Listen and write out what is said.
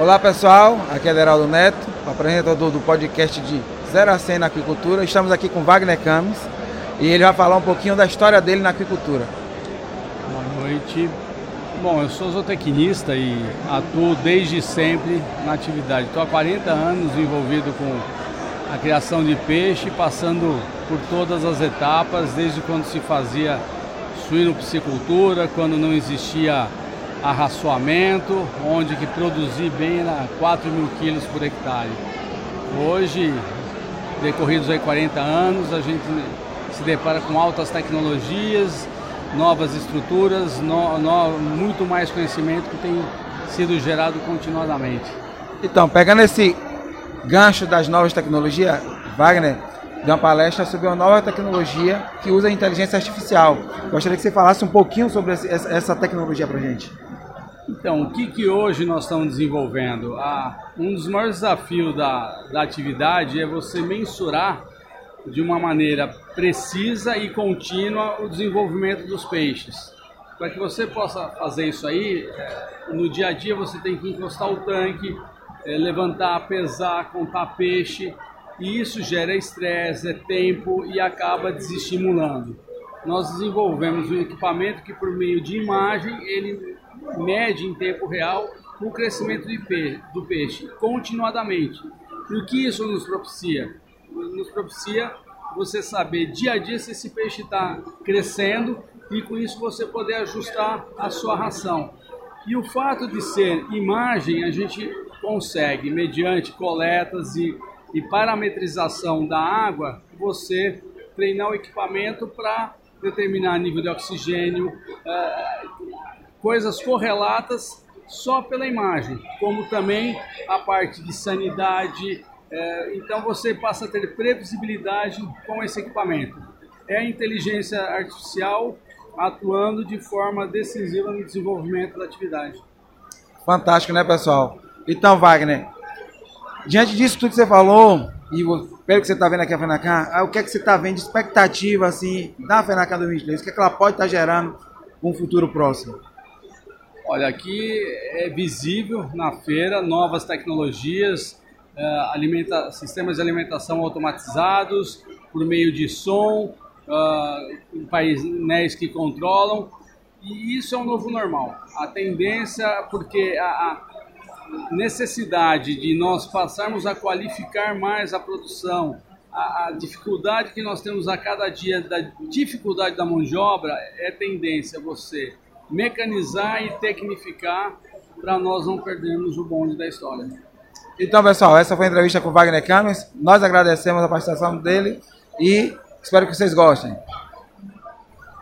Olá pessoal, aqui é Deraldo Neto, apresentador do podcast de Zero a 100 na aquicultura. Estamos aqui com Wagner Campos e ele vai falar um pouquinho da história dele na aquicultura. Boa noite. Bom, eu sou zootecnista e atuo desde sempre na atividade. Estou há 40 anos envolvido com a criação de peixe, passando por todas as etapas, desde quando se fazia suíno-piscicultura, quando não existia arraçoamento, onde que produzir bem era 4 mil quilos por hectare. Hoje, decorridos aí 40 anos, a gente se depara com altas tecnologias, novas estruturas, no, no, muito mais conhecimento que tem sido gerado continuadamente. Então, pegando esse gancho das novas tecnologias, Wagner deu uma palestra sobre uma nova tecnologia que usa inteligência artificial. Gostaria que você falasse um pouquinho sobre essa tecnologia para a gente. Então, o que, que hoje nós estamos desenvolvendo? Ah, um dos maiores desafios da, da atividade é você mensurar de uma maneira precisa e contínua o desenvolvimento dos peixes. Para que você possa fazer isso aí, é, no dia a dia você tem que encostar o tanque, é, levantar, pesar, contar peixe, e isso gera estresse, é tempo e acaba desestimulando. Nós desenvolvemos um equipamento que, por meio de imagem, ele mede em tempo real o crescimento peixe, do peixe continuadamente. E o que isso nos propicia? Nos propicia você saber dia a dia se esse peixe está crescendo e com isso você poder ajustar a sua ração. E o fato de ser imagem, a gente consegue, mediante coletas e, e parametrização da água, você treinar o equipamento para determinar nível de oxigênio, é, coisas correlatas só pela imagem, como também a parte de sanidade. É, então você passa a ter previsibilidade com esse equipamento. É a inteligência artificial atuando de forma decisiva no desenvolvimento da atividade. Fantástico, né, pessoal? Então, Wagner, diante disso tudo que você falou, e pelo que você está vendo aqui a FENACAN, ah, o que é que você está vendo de expectativa assim, da FENACAN 2023? O que, é que ela pode estar tá gerando um futuro próximo? Olha, aqui é visível na feira novas tecnologias, é, alimenta, sistemas de alimentação automatizados por meio de som, uh, painéis que controlam, e isso é um novo normal. A tendência, porque a, a necessidade de nós passarmos a qualificar mais a produção, a, a, dificuldade que nós temos a cada dia da dificuldade da mão de obra, é tendência você mecanizar e tecnificar para nós não perdermos o bonde da história. Então, pessoal, essa foi a entrevista com o Wagner Camis. Nós agradecemos a participação dele e espero que vocês gostem.